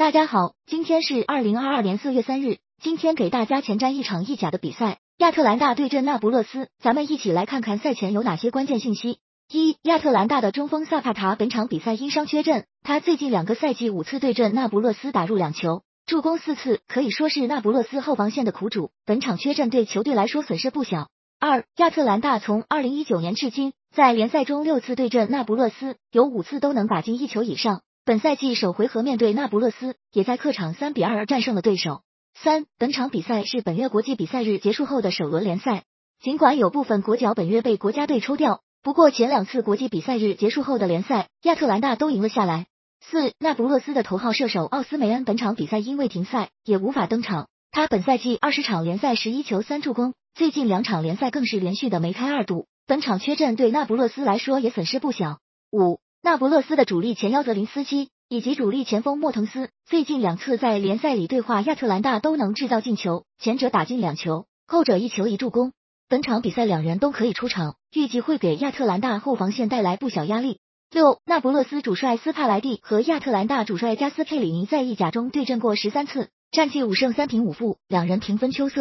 大家好，今天是二零二二年四月三日。今天给大家前瞻一场意甲的比赛，亚特兰大对阵那不勒斯。咱们一起来看看赛前有哪些关键信息。一、亚特兰大的中锋萨帕塔本场比赛因伤缺阵，他最近两个赛季五次对阵那不勒斯打入两球，助攻四次，可以说是那不勒斯后防线的苦主。本场缺阵对球队来说损失不小。二、亚特兰大从二零一九年至今，在联赛中六次对阵那不勒斯，有五次都能打进一球以上。本赛季首回合面对那不勒斯，也在客场三比二战胜了对手。三，本场比赛是本月国际比赛日结束后的首轮联赛。尽管有部分国脚本月被国家队抽调，不过前两次国际比赛日结束后的联赛，亚特兰大都赢了下来。四，那不勒斯的头号射手奥斯梅恩本场比赛因为停赛，也无法登场。他本赛季二十场联赛十一球三助攻，最近两场联赛更是连续的梅开二度。本场缺阵对那不勒斯来说也损失不小。五。那不勒斯的主力前腰泽林斯基以及主力前锋莫滕斯最近两次在联赛里对话亚特兰大都能制造进球，前者打进两球，后者一球一助攻。本场比赛两人都可以出场，预计会给亚特兰大后防线带来不小压力。六，那不勒斯主帅斯帕莱蒂和亚特兰大主帅加斯佩里尼在意甲中对阵过十三次，战绩五胜三平五负，两人平分秋色。